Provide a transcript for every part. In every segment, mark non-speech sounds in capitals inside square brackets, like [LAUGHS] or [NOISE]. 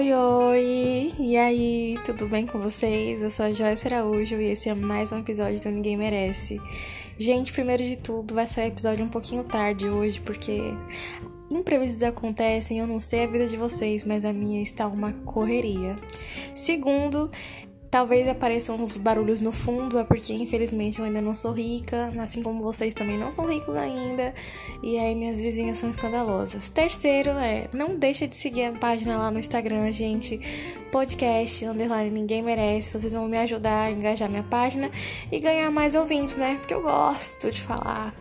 Oi, oi! E aí, tudo bem com vocês? Eu sou a Joyce Araújo e esse é mais um episódio do Ninguém Merece. Gente, primeiro de tudo, vai sair episódio um pouquinho tarde hoje, porque imprevistos acontecem, eu não sei a vida de vocês, mas a minha está uma correria. Segundo, Talvez apareçam uns barulhos no fundo, é porque infelizmente eu ainda não sou rica, assim como vocês também não são ricos ainda, e aí minhas vizinhas são escandalosas. Terceiro é, não deixa de seguir a página lá no Instagram, gente, podcast, underline ninguém merece, vocês vão me ajudar a engajar minha página e ganhar mais ouvintes, né? Porque eu gosto de falar.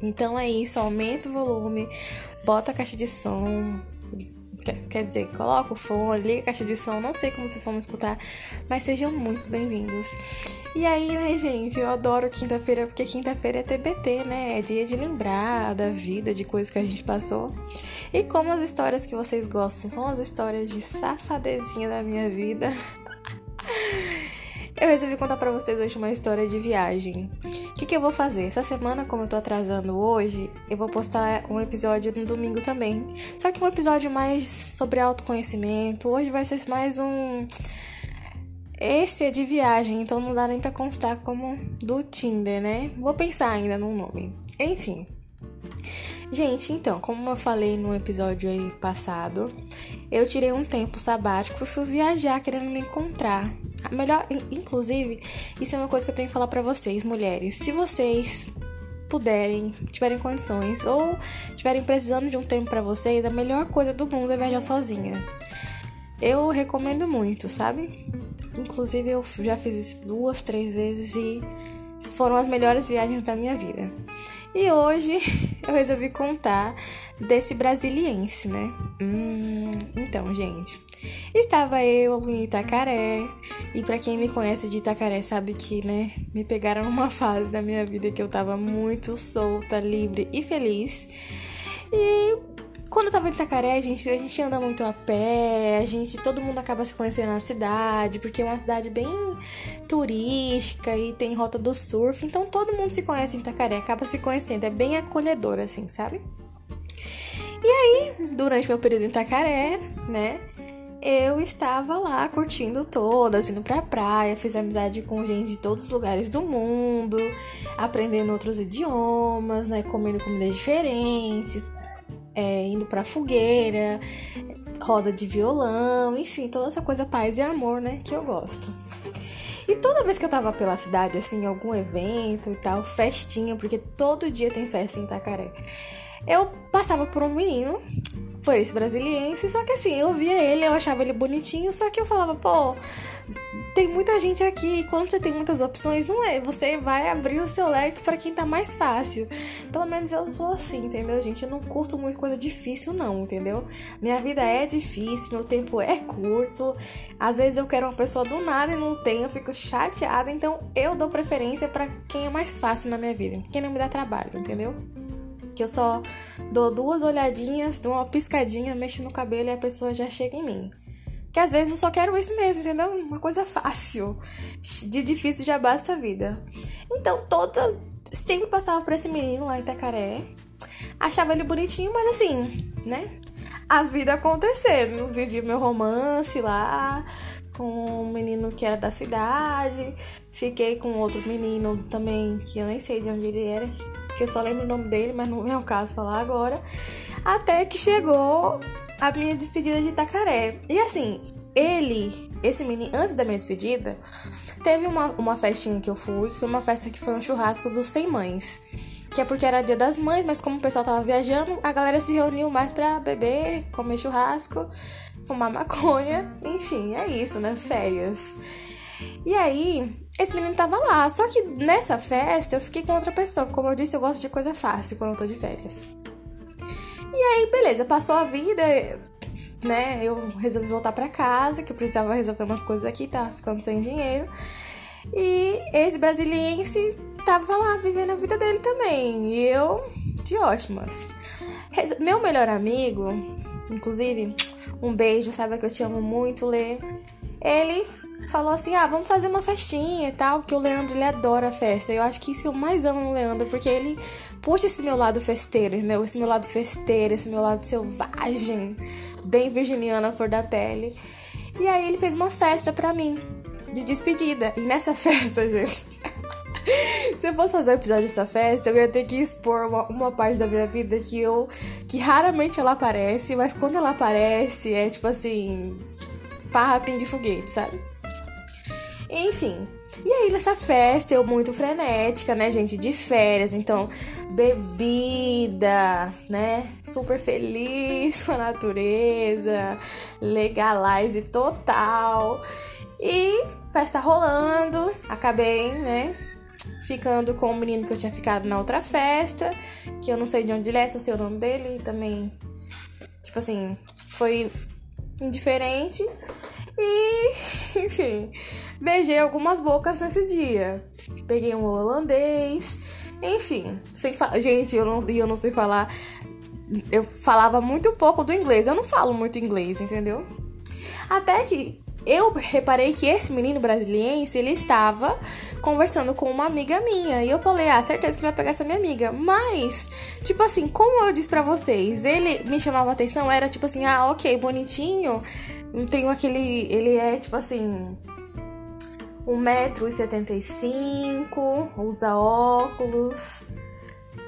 Então é isso, aumenta o volume, bota a caixa de som, Quer dizer, coloca o fone, liga a caixa de som, não sei como vocês vão me escutar, mas sejam muito bem-vindos. E aí, né, gente, eu adoro quinta-feira, porque quinta-feira é TBT, né? É dia de lembrar da vida, de coisas que a gente passou. E como as histórias que vocês gostam são as histórias de safadezinha da minha vida. [LAUGHS] Eu resolvi contar para vocês hoje uma história de viagem. O que, que, eu vou fazer? Essa semana, como eu tô atrasando hoje, eu vou postar um episódio no domingo também. Só que um episódio mais sobre autoconhecimento. Hoje vai ser mais um. Esse é de viagem, então não dá nem pra constar como do Tinder, né? Vou pensar ainda no nome. Enfim. Gente, então, como eu falei no episódio aí passado, eu tirei um tempo sabático e fui viajar querendo me encontrar. Melhor, inclusive, isso é uma coisa que eu tenho que falar para vocês, mulheres. Se vocês puderem, tiverem condições ou tiverem precisando de um tempo para vocês, a melhor coisa do mundo é viajar sozinha. Eu recomendo muito, sabe? Inclusive eu já fiz isso duas, três vezes e foram as melhores viagens da minha vida. E hoje [LAUGHS] eu resolvi contar desse brasiliense, né? Hum, então, gente, estava eu em Itacaré, e para quem me conhece de Itacaré sabe que, né, me pegaram numa [LAUGHS] fase da minha vida que eu tava muito solta, livre e feliz. E quando eu tava em Itacaré, gente, a gente anda muito a pé, a gente, todo mundo acaba se conhecendo na cidade, porque é uma cidade bem turística e tem rota do surf, então todo mundo se conhece em Itacaré, acaba se conhecendo, é bem acolhedor assim, sabe? E aí, durante meu período em Itacaré, né, eu estava lá curtindo todas, indo pra praia, fiz amizade com gente de todos os lugares do mundo, aprendendo outros idiomas, né, comendo comidas diferentes, é, indo pra fogueira, roda de violão, enfim, toda essa coisa paz e amor, né, que eu gosto. E toda vez que eu tava pela cidade, assim, algum evento e tal, festinha, porque todo dia tem festa em Itacaré, eu passava por um menino foi esse brasiliense, só que assim, eu via ele, eu achava ele bonitinho, só que eu falava, pô, tem muita gente aqui, quando você tem muitas opções, não é, você vai abrir o seu leque para quem tá mais fácil. Pelo menos eu sou assim, entendeu, gente? Eu não curto muito coisa difícil não, entendeu? Minha vida é difícil, meu tempo é curto. Às vezes eu quero uma pessoa do nada e não tenho, eu fico chateada, então eu dou preferência para quem é mais fácil na minha vida, quem não me dá trabalho, entendeu? Que eu só dou duas olhadinhas, dou uma piscadinha, mexo no cabelo e a pessoa já chega em mim. Que às vezes eu só quero isso mesmo, entendeu? Uma coisa [LAUGHS] fácil. De difícil já basta a vida. Então, todas. Sempre passava por esse menino lá em Itacaré. Achava ele bonitinho, mas assim, né? As vidas acontecendo. Vivi meu romance lá com um menino que era da cidade. Fiquei com outro menino também, que eu nem sei de onde ele era, que eu só lembro o nome dele, mas não é o caso falar agora. Até que chegou a minha despedida de Itacaré. E assim, ele, esse menino, antes da minha despedida, teve uma, uma festinha que eu fui, que foi uma festa que foi um churrasco dos 100 mães. Que é porque era dia das mães, mas como o pessoal tava viajando, a galera se reuniu mais pra beber, comer churrasco fumar maconha, enfim, é isso, né? Férias. E aí, esse menino tava lá. Só que nessa festa eu fiquei com outra pessoa. Como eu disse, eu gosto de coisa fácil quando eu tô de férias. E aí, beleza, passou a vida, né? Eu resolvi voltar para casa, que eu precisava resolver umas coisas aqui, tá ficando sem dinheiro. E esse brasiliense tava lá vivendo a vida dele também. E eu, de ótimas. Meu melhor amigo, inclusive, um beijo, sabe que eu te amo muito, Lê. Ele falou assim: ah, vamos fazer uma festinha e tal, porque o Leandro ele adora festa. Eu acho que isso eu mais amo no Leandro, porque ele puxa esse meu lado festeiro, né? Esse meu lado festeiro, esse meu lado selvagem, bem virginiana, flor da pele. E aí ele fez uma festa pra mim, de despedida. E nessa [LAUGHS] festa, gente. [LAUGHS] Se eu fosse fazer um episódio dessa festa, eu ia ter que expor uma, uma, parte da minha vida que eu. que raramente ela aparece, mas quando ela aparece é tipo assim. parrapim de foguete, sabe? Enfim. E aí nessa festa eu muito frenética, né, gente, de férias, então bebida, né, super feliz com a natureza, legalize total. E festa rolando, acabei, né, ficando com o menino que eu tinha ficado na outra festa, que eu não sei de onde ele é, só sei o nome dele, também, tipo assim, foi indiferente. E, [LAUGHS] enfim, beijei algumas bocas nesse dia. Peguei um holandês, enfim, sem gente, eu não, eu não sei falar. Eu falava muito pouco do inglês. Eu não falo muito inglês, entendeu? Até que eu reparei que esse menino brasiliense, ele estava conversando com uma amiga minha. E eu falei, ah, certeza que vai pegar essa minha amiga. Mas, tipo assim, como eu disse para vocês, ele me chamava atenção, era tipo assim, ah, ok, bonitinho. Tenho aquele. Ele é tipo assim. 1,75m, usa óculos.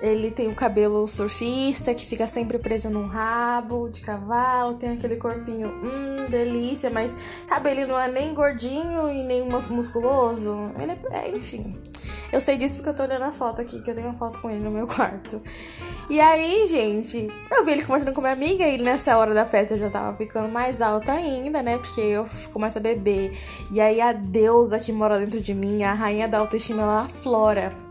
Ele tem o cabelo surfista que fica sempre preso num rabo de cavalo, tem aquele corpinho, hum, delícia, mas sabe, ele não é nem gordinho e nem musculoso. Ele é, é, enfim. Eu sei disso porque eu tô olhando a foto aqui, que eu tenho uma foto com ele no meu [LAUGHS] quarto. E aí, gente, eu vi ele conversando com minha amiga e nessa hora da festa eu já tava ficando mais alta ainda, né? Porque eu começo a beber. E aí a deusa que mora dentro de mim, a rainha da autoestima, ela aflora.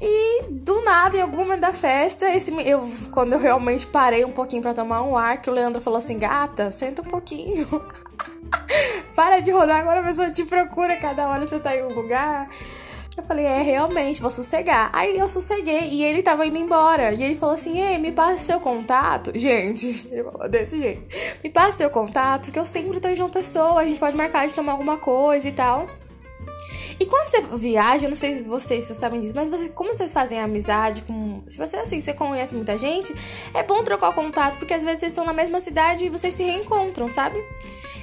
E do nada, em algum momento da festa, esse, eu, quando eu realmente parei um pouquinho para tomar um ar, que o Leandro falou assim: gata, senta um pouquinho. [LAUGHS] Para de rodar, agora a pessoa te procura, cada hora você tá em um lugar. Eu falei, é, realmente, vou sossegar. Aí eu sosseguei e ele tava indo embora. E ele falou assim: Ei, me passa seu contato. Gente, [LAUGHS] ele falou desse jeito: Me passa seu contato, que eu sempre tô de uma pessoa, a gente pode marcar de tomar alguma coisa e tal. E quando você viaja, eu não sei se vocês sabem disso, mas você, como vocês fazem amizade com. Se você assim, você conhece muita gente, é bom trocar o contato, porque às vezes vocês estão na mesma cidade e vocês se reencontram, sabe?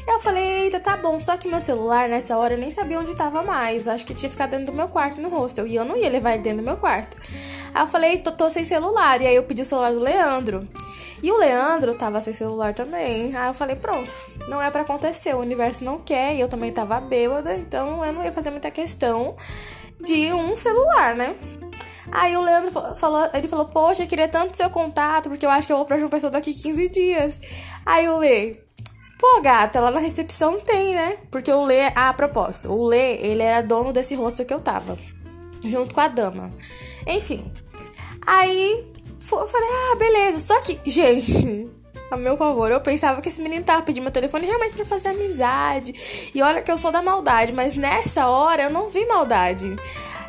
Eu falei, eita, tá bom. Só que meu celular, nessa hora, eu nem sabia onde tava mais. Acho que tinha ficado dentro do meu quarto no hostel. E eu não ia levar ele dentro do meu quarto. Aí eu falei, tô, tô sem celular. E aí eu pedi o celular do Leandro. E o Leandro tava sem celular também. Aí eu falei, pronto, não é para acontecer, o universo não quer, e eu também tava bêbada, então eu não ia fazer muita questão de um celular, né? Aí o Leandro falou, ele falou, poxa, eu queria tanto seu contato, porque eu acho que eu vou pra João Pessoa daqui 15 dias. Aí o Lê, pô, gata, lá na recepção tem, né? Porque o Lê, ah, a propósito, o Lê, ele era dono desse rosto que eu tava, junto com a dama. Enfim, aí eu falei, ah, beleza. Só que, [LAUGHS] gente, a meu favor, eu pensava que esse menino tava pedindo meu telefone realmente para fazer amizade. E olha que eu sou da maldade, mas nessa hora eu não vi maldade.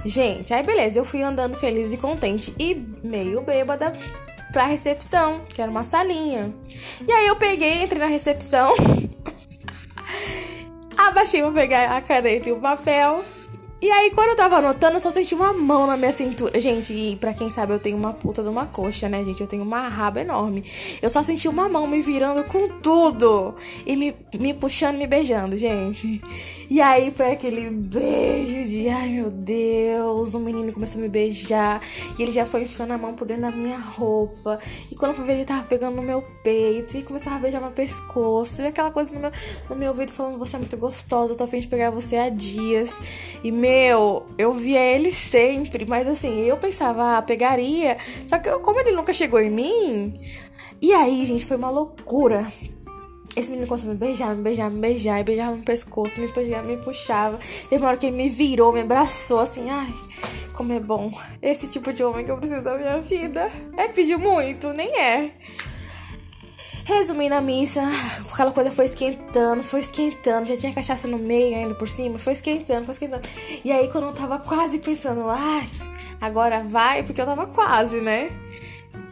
Gente, aí beleza, eu fui andando feliz e contente e meio bêbada pra recepção, que era uma salinha. E aí eu peguei, entrei na recepção, [LAUGHS] abaixei pra pegar a caneta e o papel. E aí, quando eu tava anotando, eu só senti uma mão na minha cintura. Gente, e pra quem sabe, eu tenho uma puta de uma coxa, né, gente? Eu tenho uma raba enorme. Eu só senti uma mão me virando com tudo. E me, me puxando, me beijando, gente. E aí foi aquele beijo de ai meu Deus, o menino começou a me beijar e ele já foi enfiando a mão por dentro da minha roupa. E quando eu fui ver, ele tava pegando no meu peito e começava a beijar meu pescoço. E aquela coisa no meu, no meu ouvido falando: Você é muito gostosa, eu tô afim de pegar você há dias. E meu, eu via ele sempre, mas assim, eu pensava, ah, pegaria. Só que como ele nunca chegou em mim. E aí, gente, foi uma loucura. Esse menino começou a me beijar, me beijar, me beijar, e beijava no pescoço, me beijava, me puxava. Teve uma hora que ele me virou, me abraçou, assim, ai, como é bom. Esse tipo de homem que eu preciso da minha vida. É pedir muito, nem é. Resumindo a missa, aquela coisa foi esquentando, foi esquentando, já tinha cachaça no meio ainda por cima, foi esquentando, foi esquentando. E aí quando eu tava quase pensando, ai, agora vai, porque eu tava quase, né?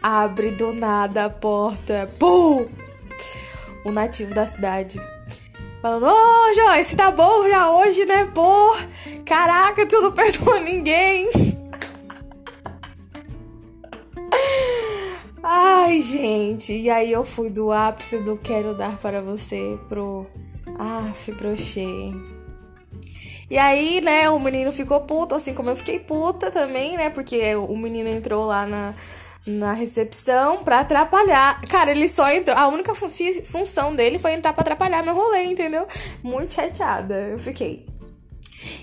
Abre do nada a porta, pum! o nativo da cidade. Falando, ô oh, Joyce, tá bom já hoje, né? Pô, caraca, tu não perdoa ninguém. Ai, gente, e aí eu fui do ápice do quero dar para você pro. Ah, brochei. E aí, né, o menino ficou puto, assim como eu fiquei puta também, né? Porque o menino entrou lá na, na recepção pra atrapalhar. Cara, ele só entrou. A única fun função dele foi entrar pra atrapalhar meu rolê, entendeu? Muito chateada, eu fiquei.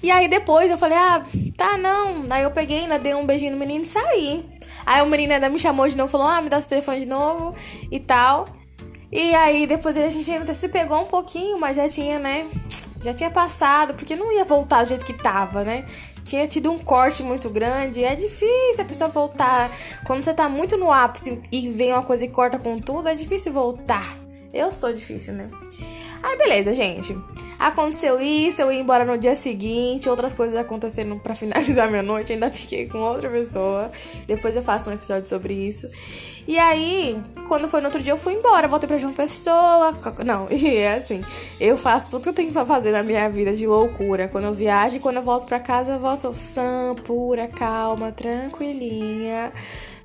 E aí depois eu falei, ah, tá, não. Aí eu peguei, ainda dei um beijinho no menino e saí. Aí o menino ainda me chamou de novo, falou, ah, me dá o telefone de novo e tal. E aí depois a gente ainda se pegou um pouquinho, mas já tinha, né? Já tinha passado, porque não ia voltar do jeito que tava, né? Tinha tido um corte muito grande. É difícil a pessoa voltar. Quando você tá muito no ápice e vem uma coisa e corta com tudo, é difícil voltar. Eu sou difícil, né? Aí beleza, gente. Aconteceu isso, eu ia embora no dia seguinte, outras coisas aconteceram para finalizar [LAUGHS] minha noite, ainda fiquei com outra pessoa. Depois eu faço um episódio sobre isso. E aí, quando foi no outro dia, eu fui embora, voltei pra João Pessoa. Não, [LAUGHS] e é assim, eu faço tudo que eu tenho que fazer na minha vida de loucura. Quando eu viajo e quando eu volto pra casa, eu volto sã, pura, calma, tranquilinha,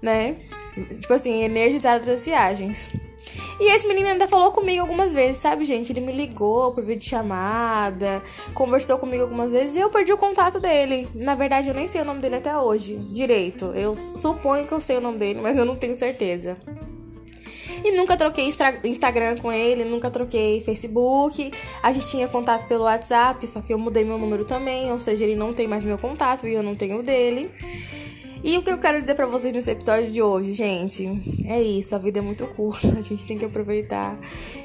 né? Tipo assim, energizada das viagens. E esse menino ainda falou comigo algumas vezes, sabe, gente? Ele me ligou por videochamada, conversou comigo algumas vezes e eu perdi o contato dele. Na verdade, eu nem sei o nome dele até hoje, direito. Eu suponho que eu sei o nome dele, mas eu não tenho certeza. E nunca troquei Instagram com ele, nunca troquei Facebook. A gente tinha contato pelo WhatsApp, só que eu mudei meu número também, ou seja, ele não tem mais meu contato e eu não tenho o dele. E o que eu quero dizer para vocês nesse episódio de hoje, gente, é isso, a vida é muito curta, [LAUGHS] a gente tem que aproveitar.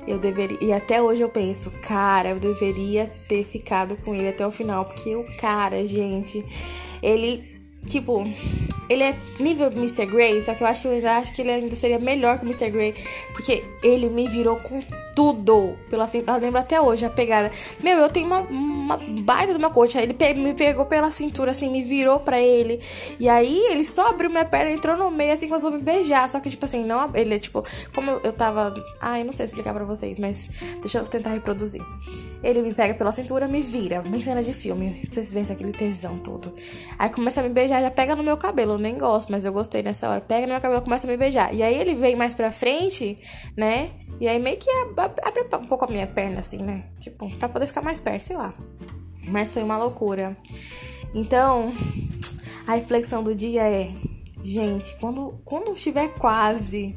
Eu deveria, e até hoje eu penso, cara, eu deveria ter ficado com ele até o final, porque o cara, gente, ele Tipo, ele é nível Mr. Grey, só que eu acho que eu acho que ele ainda seria melhor que o Mr. Grey, porque ele me virou com tudo. Pela eu lembro até hoje a pegada. Meu, eu tenho uma, uma baita de uma coxa. Ele pe me pegou pela cintura, assim, me virou pra ele. E aí ele só abriu minha perna, entrou no meio, assim, começou a me beijar. Só que, tipo assim, não. Ele é tipo, como eu, tava. Ai, não sei explicar pra vocês, mas deixa eu tentar reproduzir. Ele me pega pela cintura, me vira, bem cena de filme. Vocês verem aquele tesão todo. Aí começa a me beijar já, já pega no meu cabelo. Eu nem gosto, mas eu gostei nessa hora. Pega no meu cabelo, começa a me beijar. E aí ele vem mais pra frente, né? E aí meio que abre um pouco a minha perna, assim, né? Tipo, pra poder ficar mais perto, sei lá. Mas foi uma loucura. Então, a reflexão do dia é: gente, quando, quando estiver quase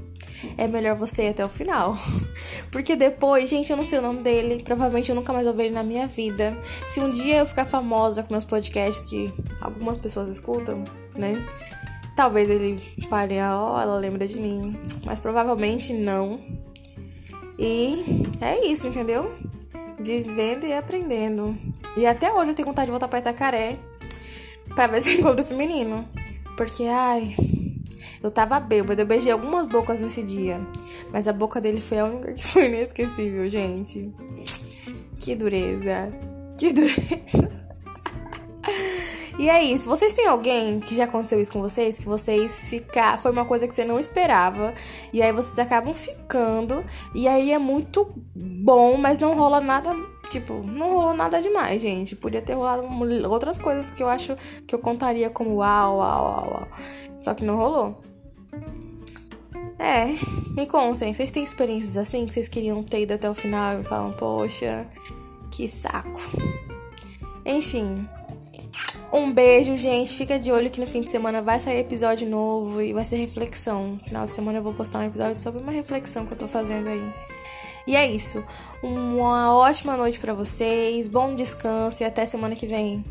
é melhor você ir até o final. [LAUGHS] Porque depois, gente, eu não sei o nome dele. Provavelmente eu nunca mais vou ver ele na minha vida. Se um dia eu ficar famosa com meus podcasts que algumas pessoas escutam, né? Talvez ele fale, ó, oh, ela lembra de mim. Mas provavelmente não. E é isso, entendeu? Vivendo e aprendendo. E até hoje eu tenho vontade de voltar pra Itacaré. Pra ver se encontro esse menino. Porque, ai, eu tava bêbada, eu beijei algumas bocas nesse dia. Mas a boca dele foi a única que foi inesquecível, gente. Que dureza. Que dureza. E é isso. Vocês têm alguém que já aconteceu isso com vocês? Que vocês ficar. Foi uma coisa que você não esperava. E aí vocês acabam ficando. E aí é muito bom, mas não rola nada. Tipo, não rolou nada demais, gente. Podia ter rolado outras coisas que eu acho que eu contaria como uau, uau, uau, uau. Só que não rolou. É, me contem, vocês têm experiências assim que vocês queriam ter ido até o final e falam, poxa, que saco. Enfim. Um beijo, gente. Fica de olho que no fim de semana vai sair episódio novo e vai ser reflexão. No final de semana eu vou postar um episódio sobre uma reflexão que eu tô fazendo aí. E é isso. Uma ótima noite para vocês, bom descanso e até semana que vem.